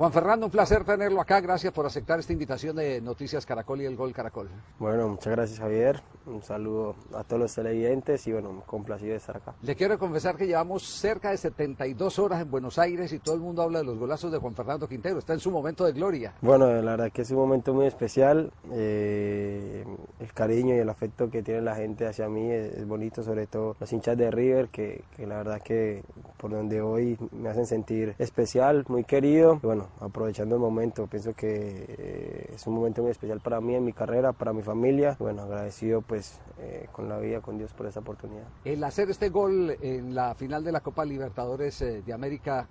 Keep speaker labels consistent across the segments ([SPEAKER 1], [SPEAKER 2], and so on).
[SPEAKER 1] Juan Fernando, un placer tenerlo acá. Gracias por aceptar esta invitación de Noticias Caracol y el Gol Caracol.
[SPEAKER 2] Bueno, muchas gracias Javier. Un saludo a todos los televidentes y bueno, complacido de estar acá.
[SPEAKER 1] Le quiero confesar que llevamos cerca de 72 horas en Buenos Aires y todo el mundo habla de los golazos de Juan Fernando Quintero. Está en su momento de gloria.
[SPEAKER 2] Bueno, la verdad que es un momento muy especial. Eh, el cariño y el afecto que tiene la gente hacia mí es, bonito, sobre todo los hinchas de River, que, que la verdad que por donde hoy me hacen sentir especial, muy querido. Bueno, aprovechando el momento. Pienso que eh, es un momento muy especial para mí en mi carrera, para mi familia. Bueno, agradecido pues eh, con la vida, con Dios por esa oportunidad.
[SPEAKER 1] El hacer este gol en la final de la Copa Libertadores eh, de América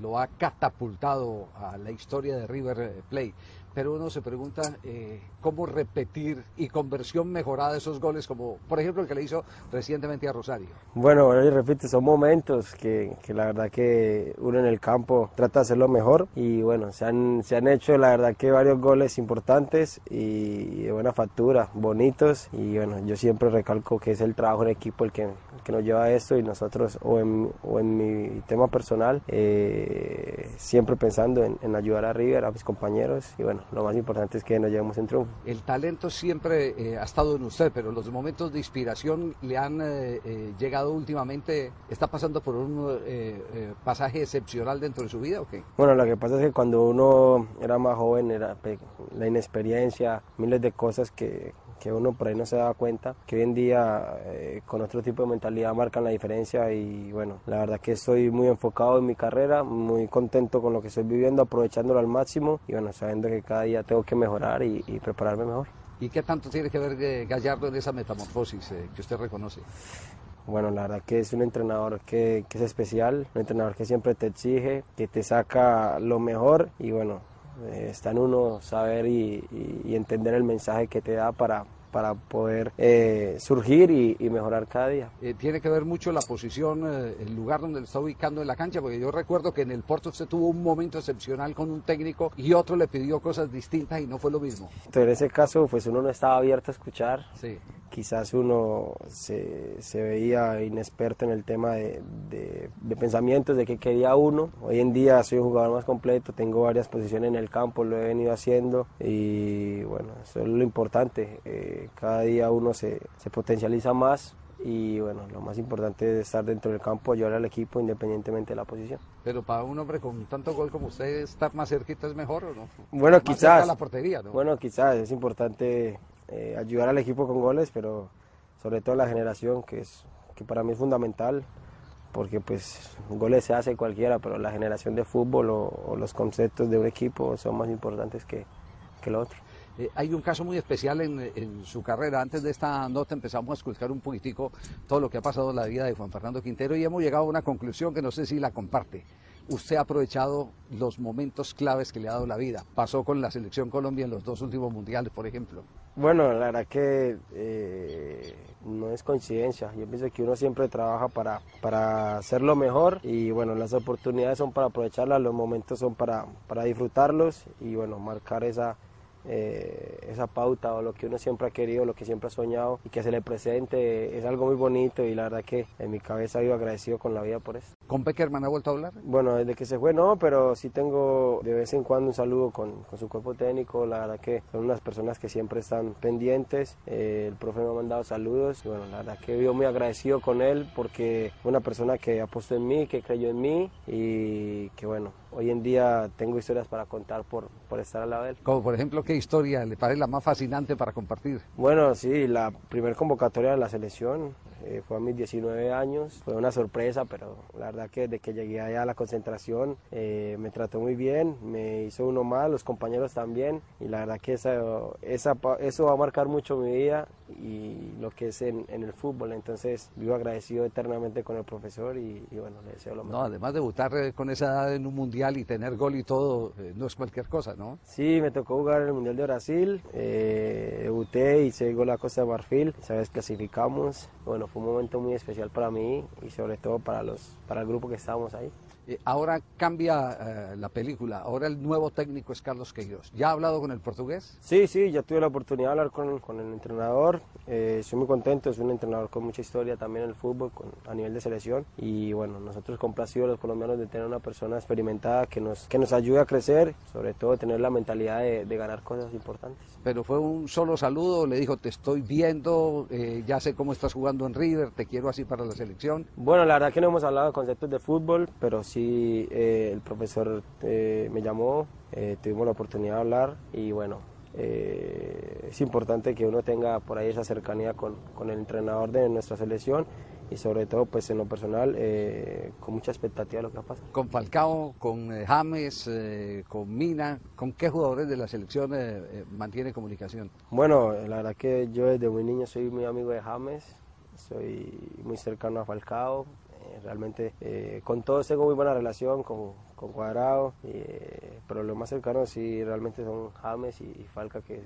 [SPEAKER 1] lo ha catapultado a la historia de River Plate pero uno se pregunta eh, cómo repetir y conversión mejorada esos goles, como por ejemplo el que le hizo recientemente a Rosario.
[SPEAKER 2] Bueno, bueno, y repito, son momentos que, que, la verdad que uno en el campo trata de hacerlo mejor y bueno, se han, se han hecho la verdad que varios goles importantes y de buena factura, bonitos y bueno, yo siempre recalco que es el trabajo en equipo el que, que nos lleva a esto y nosotros o en, o en mi tema personal eh, siempre pensando en, en ayudar a River, a mis compañeros y bueno, lo más importante es que nos llevemos en triunfo.
[SPEAKER 1] El talento siempre eh, ha estado en usted, pero los momentos de inspiración le han eh, eh, llegado últimamente. ¿Está pasando por un pasaje excepcional dentro de su vida o qué?
[SPEAKER 2] Bueno, lo que pasa es que cuando uno era más joven, era la inexperiencia, miles de cosas que, que uno por ahí no se da cuenta, que hoy en día con otro tipo de mentalidad marcan la diferencia y bueno, la verdad que estoy muy enfocado en mi carrera, muy contento con lo que estoy viviendo, aprovechándolo al máximo y bueno, sabiendo que cada día tengo que mejorar y, prepararme mejor.
[SPEAKER 1] ¿Y qué tanto tiene que ver eh, Gallardo en esa metamorfosis eh, que usted reconoce?
[SPEAKER 2] Bueno, la verdad que es un entrenador que, es especial, un entrenador que siempre te exige, que te saca lo mejor y bueno, eh, está en uno saber y, entender el mensaje que te da para, para poder eh, surgir y, mejorar cada día.
[SPEAKER 1] Eh, tiene que ver mucho la posición, eh, el lugar donde lo está ubicando en la cancha, porque yo recuerdo que en el Porto usted tuvo un momento excepcional con un técnico y otro le pidió cosas distintas y no fue lo mismo.
[SPEAKER 2] Entonces, en ese caso, pues uno no estaba abierto a escuchar. Sí quizás uno se, se, veía inexperto en el tema de, de, pensamientos, de qué quería uno. Hoy en día soy un jugador más completo, tengo varias posiciones en el campo, lo he venido haciendo y bueno, eso es lo importante. Eh, cada día uno se, se potencializa más y bueno, lo más importante es estar dentro del campo, ayudar al equipo independientemente de la posición.
[SPEAKER 1] Pero para un hombre con tanto gol como usted, estar más cerquita es mejor o no?
[SPEAKER 2] Bueno, quizás.
[SPEAKER 1] la portería, ¿no?
[SPEAKER 2] Bueno, quizás es importante eh, ayudar al equipo con goles, pero sobre todo la generación, que, es, que para mí es fundamental, porque pues goles se hace cualquiera, pero la generación de fútbol o, los conceptos de un equipo son más importantes que, que lo otro.
[SPEAKER 1] Eh, hay un caso muy especial en, su carrera. Antes de esta nota empezamos a escuchar un poquitico todo lo que ha pasado en la vida de Juan Fernando Quintero y hemos llegado a una conclusión que no sé si la comparte usted ha aprovechado los momentos claves que le ha dado la vida. Pasó con la selección Colombia en los dos últimos mundiales, por ejemplo.
[SPEAKER 2] Bueno, la verdad que eh, no es coincidencia. Yo pienso que uno siempre trabaja para, para hacerlo mejor y bueno, las oportunidades son para aprovecharlas, los momentos son para, para disfrutarlos y bueno, marcar esa, eh, esa pauta o lo que uno siempre ha querido, lo que siempre ha soñado y que se le presente es algo muy bonito y la verdad que en mi cabeza vivo agradecido con la vida por eso.
[SPEAKER 1] ¿Con Peckerman ha vuelto a hablar?
[SPEAKER 2] Bueno, desde que se fue no, pero sí tengo de vez en cuando un saludo con, con su cuerpo técnico, la verdad que son unas personas que siempre están pendientes, eh, el profe me ha mandado saludos y bueno, la verdad que vivo muy agradecido con él porque una persona que apostó en mí, que creyó en mí y que bueno, hoy en día tengo historias para contar por, por estar al lado de él.
[SPEAKER 1] Como por ejemplo, ¿qué historia le parece la más fascinante para compartir?
[SPEAKER 2] Bueno, sí, la primer convocatoria de la selección, eh, fue a mis 19 años, fue una sorpresa, pero la verdad que desde que llegué allá a la concentración eh, me trató muy bien, me hizo uno mal, los compañeros también, y la verdad que esa, esa, eso va a marcar mucho mi vida y lo que es en, el fútbol, entonces vivo agradecido eternamente con el profesor y, bueno, le deseo lo mejor.
[SPEAKER 1] No, además debutar con esa edad en un mundial y tener gol y todo, no es cualquier cosa, ¿no?
[SPEAKER 2] Sí, me tocó jugar en el Mundial de Brasil, debuté y se llegó la Costa de Marfil, esa vez clasificamos, bueno, fue un momento muy especial para mí y sobre todo para, los, para el grupo que estábamos ahí.
[SPEAKER 1] Eh, ahora cambia eh, la película, ahora el nuevo técnico es Carlos Queiroz. ¿Ya ha hablado con el portugués?
[SPEAKER 2] Sí, sí, ya tuve la oportunidad de hablar con, con el entrenador. Eh, estoy muy contento, es un entrenador con mucha historia también en el fútbol, con, a nivel de selección. Y bueno, nosotros complacidos los colombianos de tener una persona experimentada que nos, que nos ayude a crecer, sobre todo tener la mentalidad de, de ganar cosas importantes.
[SPEAKER 1] Pero fue un solo saludo, le dijo, te estoy viendo, ya sé cómo estás jugando en River, te quiero así para la selección.
[SPEAKER 2] Bueno, la verdad que no hemos hablado de conceptos de fútbol, pero sí sí eh, el profesor eh, me llamó, eh, tuvimos la oportunidad de hablar y bueno, es importante que uno tenga por ahí esa cercanía con, con, el entrenador de nuestra selección y sobre todo pues en lo personal con mucha expectativa de lo que va a pasar.
[SPEAKER 1] Con Falcao, con James, con Mina, ¿con qué jugadores de la selección mantiene comunicación?
[SPEAKER 2] Bueno, la verdad que yo desde muy niño soy muy amigo de James, soy muy cercano a Falcao, realmente eh, con todos tengo muy buena relación, con, con Cuadrado, eh, pero lo más cercano sí realmente son James y, Falca que,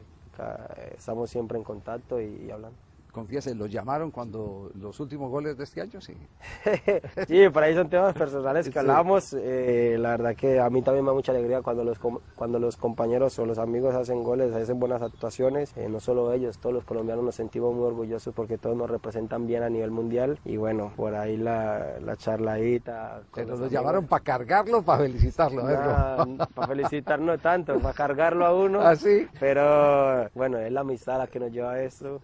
[SPEAKER 2] estamos siempre en contacto y hablando
[SPEAKER 1] confiese, ¿los llamaron cuando los últimos goles de este año? Sí,
[SPEAKER 2] sí por ahí son temas personales que hablamos. Eh, la verdad que a mí también me da mucha alegría cuando los, cuando los compañeros o los amigos hacen goles, hacen buenas actuaciones. Eh, no solo ellos, todos los colombianos nos sentimos muy orgullosos porque todos nos representan bien a nivel mundial. Y bueno, por ahí la, la charladita.
[SPEAKER 1] Pero los, llamaron para cargarlo, para felicitarlo.
[SPEAKER 2] para felicitar no tanto, para cargarlo a uno.
[SPEAKER 1] Así.
[SPEAKER 2] ¿Ah, Pero bueno, es la amistad la que nos lleva a esto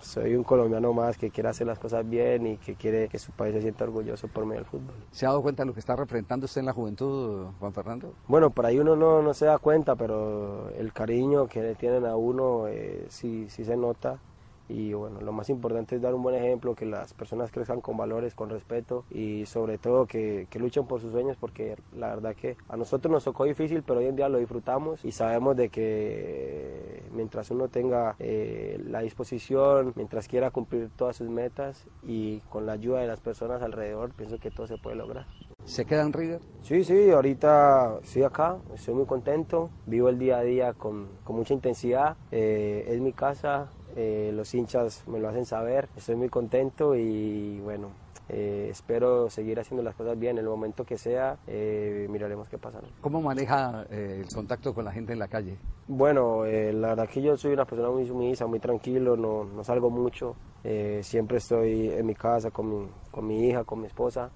[SPEAKER 2] soy un colombiano más que quiere hacer las cosas bien y que quiere que su país se sienta orgulloso por medio del fútbol.
[SPEAKER 1] ¿Se ha dado cuenta de lo que está representando usted en la juventud, Juan Fernando?
[SPEAKER 2] Bueno, por ahí uno no, no se da cuenta, pero el cariño que le tienen a uno eh, sí, sí se nota y bueno, lo más importante es dar un buen ejemplo, que las personas crezcan con valores, con respeto y sobre todo que, que, luchen por sus sueños porque la verdad que a nosotros nos tocó difícil, pero hoy en día lo disfrutamos y sabemos de que mientras uno tenga eh, la disposición, mientras quiera cumplir todas sus metas y con la ayuda de las personas alrededor, pienso que todo se puede lograr.
[SPEAKER 1] ¿Se queda en River?
[SPEAKER 2] Sí, sí, ahorita estoy acá, estoy muy contento, vivo el día a día con, con mucha intensidad, eh, es mi casa, eh, los hinchas me lo hacen saber, estoy muy contento y bueno, eh, espero seguir haciendo las cosas bien. En el momento que sea, eh, miraremos qué pasa.
[SPEAKER 1] ¿Cómo maneja el contacto con la gente en la calle?
[SPEAKER 2] Bueno, la verdad que yo soy una persona muy sumisa, muy tranquilo, no, no salgo mucho. siempre estoy en mi casa con mi, con mi hija, con mi esposa,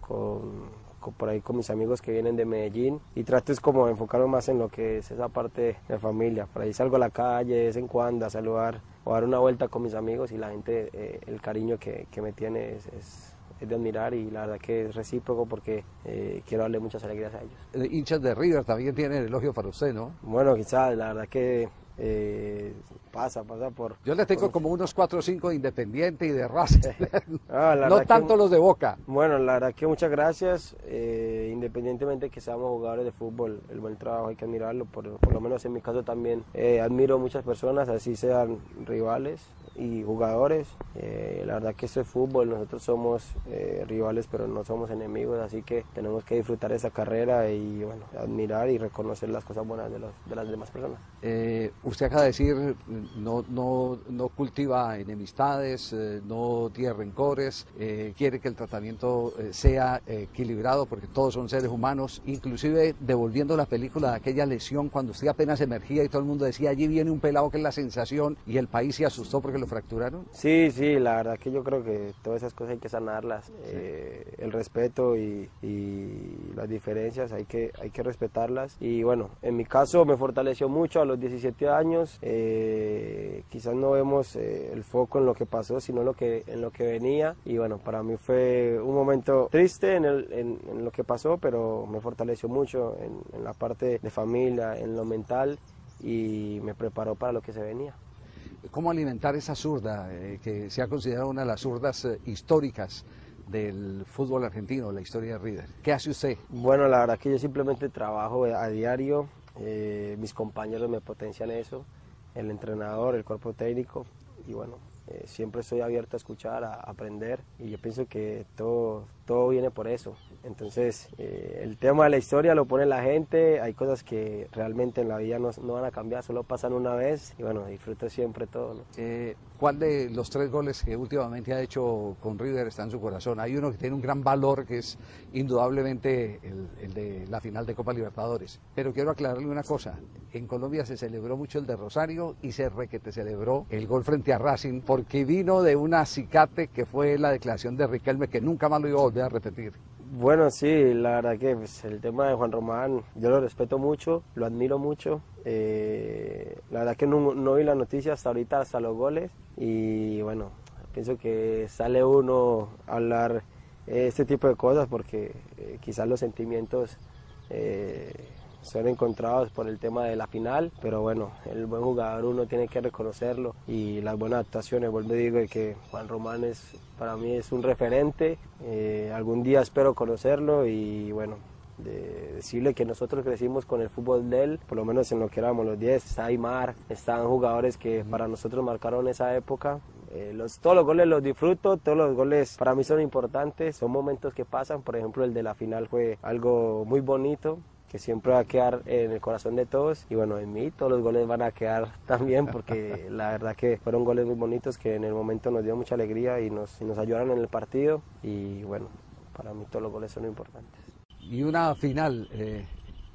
[SPEAKER 2] con, por ahí con mis amigos que vienen de Medellín y trato es como enfocarme más en lo que es esa parte de familia. Por ahí salgo a la calle de vez en cuando a saludar o a dar una vuelta con mis amigos y la gente, eh, el cariño que, que me tiene es, es, de admirar y la verdad que es recíproco porque eh, quiero darle muchas alegrías a ellos.
[SPEAKER 1] El hinchas de River también tienen elogio para usted, ¿no?
[SPEAKER 2] Bueno, quizás, la verdad que eh, pasa, pasa por...
[SPEAKER 1] Yo le tengo como unos 4 o 5 de Independiente y de Raza, ah, no tanto los de Boca.
[SPEAKER 2] Bueno, la verdad que muchas gracias, eh, independientemente que seamos jugadores de fútbol, el buen trabajo hay que admirarlo, por, por lo menos en mi caso también eh, admiro muchas personas, así sean rivales, y jugadores. Eh, la verdad que esto es fútbol, nosotros somos eh, rivales pero no somos enemigos, así que tenemos que disfrutar esa carrera y bueno, admirar y reconocer las cosas buenas de, los, de las demás personas.
[SPEAKER 1] Eh, usted acaba de decir, no, no, no cultiva enemistades, no tiene rencores, quiere que el tratamiento sea equilibrado porque todos son seres humanos, inclusive devolviendo la película de aquella lesión cuando usted apenas emergía y todo el mundo decía, allí viene un pelado que es la sensación y el país se asustó porque lo fracturaron?
[SPEAKER 2] Sí, sí, la verdad que yo creo que todas esas cosas hay que sanarlas. Eh, el respeto y, las diferencias hay que, hay que respetarlas. Y bueno, en mi caso me fortaleció mucho a los 17 años. Eh, quizás no vemos eh, el foco en lo que pasó, sino lo que, en lo que venía. Y bueno, para mí fue un momento triste en, el, en, lo que pasó, pero me fortaleció mucho en, en la parte de familia, en lo mental y me preparó para lo que se venía.
[SPEAKER 1] Cómo alimentar esa zurda, eh, que se ha considerado una de las zurdas eh, históricas del fútbol argentino, la historia de River. ¿Qué hace usted?
[SPEAKER 2] Bueno, la verdad que yo simplemente trabajo a diario, mis compañeros me potencian eso, el entrenador, el cuerpo técnico, y bueno, siempre estoy abierto a escuchar, a aprender, y yo pienso que todo, todo viene por eso. Entonces, eh, el tema de la historia lo pone la gente, hay cosas que realmente en la vida no, van a cambiar, solo pasan una vez y bueno, disfruto siempre todo.
[SPEAKER 1] Eh, ¿Cuál de los tres goles que últimamente ha hecho con River está en su corazón? Hay uno que tiene un gran valor, que es indudablemente el, de la final de Copa Libertadores. Pero quiero aclararle una cosa, en Colombia se celebró mucho el de Rosario y se requete celebró el gol frente a Racing porque vino de una acicate que fue la declaración de Riquelme que nunca más lo iba a volver a repetir.
[SPEAKER 2] Bueno, sí, la verdad que pues, el tema de Juan Román, yo lo respeto mucho, lo admiro mucho. Eh, la verdad que no, vi la noticia hasta ahorita, hasta los goles. Y bueno, pienso que sale uno a hablar este tipo de cosas porque eh, quizás los sentimientos eh, son encontrados por el tema de la final, pero bueno, el buen jugador uno tiene que reconocerlo y las buenas actuaciones, vuelvo y digo que Juan Román es para mí es un referente, eh, algún día espero conocerlo y bueno, decirle que nosotros crecimos con el fútbol de él, por lo menos en lo que éramos los 10, está Aymar, están jugadores que para nosotros marcaron esa época. Eh, los, todos los goles los disfruto, todos los goles para mí son importantes, son momentos que pasan, por ejemplo el de la final fue algo muy bonito, que siempre va a quedar en el corazón de todos y bueno, en mí todos los goles van a quedar también porque la verdad que fueron goles muy bonitos que en el momento nos dio mucha alegría y nos, nos ayudaron en el partido y bueno, para mí todos los goles son importantes.
[SPEAKER 1] Y una final, eh,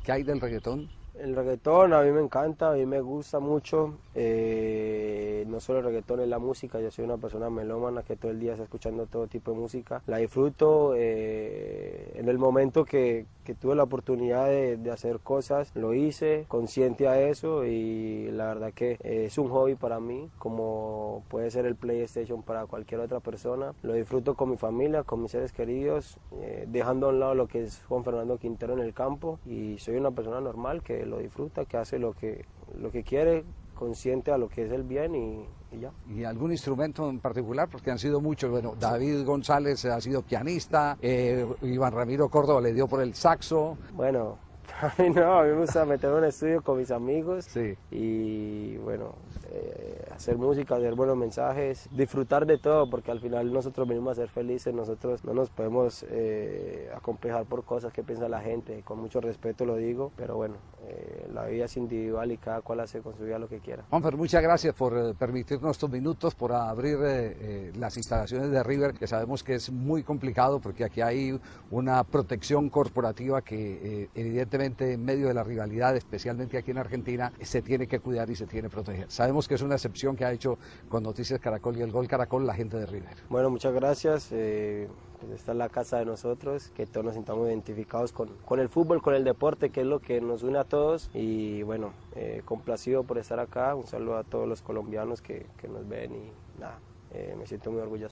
[SPEAKER 1] ¿qué hay del reggaetón?
[SPEAKER 2] El reggaetón a mí me encanta, a mí me gusta mucho. Eh, no solo el reggaetón, es la música. Yo soy una persona melómana que todo el día está escuchando todo tipo de música. La disfruto. Eh, en el momento que, tuve la oportunidad de, hacer cosas, lo hice, consciente a eso y la verdad que es un hobby para mí, como puede ser el PlayStation para cualquier otra persona. Lo disfruto con mi familia, con mis seres queridos, eh, dejando a un lado lo que es Juan Fernando Quintero en el campo y soy una persona normal que lo disfruta, que hace lo que, lo que quiere consciente a lo que es el bien y, ya.
[SPEAKER 1] ¿Y algún instrumento en particular? Porque han sido muchos. Bueno, David González ha sido pianista, eh, Iván Ramiro Córdoba le dio por el saxo.
[SPEAKER 2] Bueno, a mí no, a mí me gusta meter un estudio con mis amigos sí. y bueno, eh, hacer música, hacer buenos mensajes, disfrutar de todo, porque al final nosotros venimos a ser felices, nosotros no nos podemos eh, acomplejar por cosas que piensa la gente, con mucho respeto lo digo, pero bueno, eh, la vida es individual y cada cual hace con su vida lo que quiera.
[SPEAKER 1] Juanfer, muchas gracias por eh, permitirnos estos minutos, por abrir las instalaciones de River, que sabemos que es muy complicado porque aquí hay una protección corporativa que evidentemente en medio de la rivalidad, especialmente aquí en Argentina, se tiene que cuidar y se tiene que proteger. Sabemos que es una excepción que ha hecho con Noticias Caracol y el Gol Caracol la gente de River.
[SPEAKER 2] Bueno, muchas gracias. Pues esta es la casa de nosotros, que todos nos sintamos identificados con, con, el fútbol, con el deporte, que es lo que nos une a todos. Y bueno, eh, complacido por estar acá. Un saludo a todos los colombianos que, que nos ven y nada, eh, me siento muy orgulloso.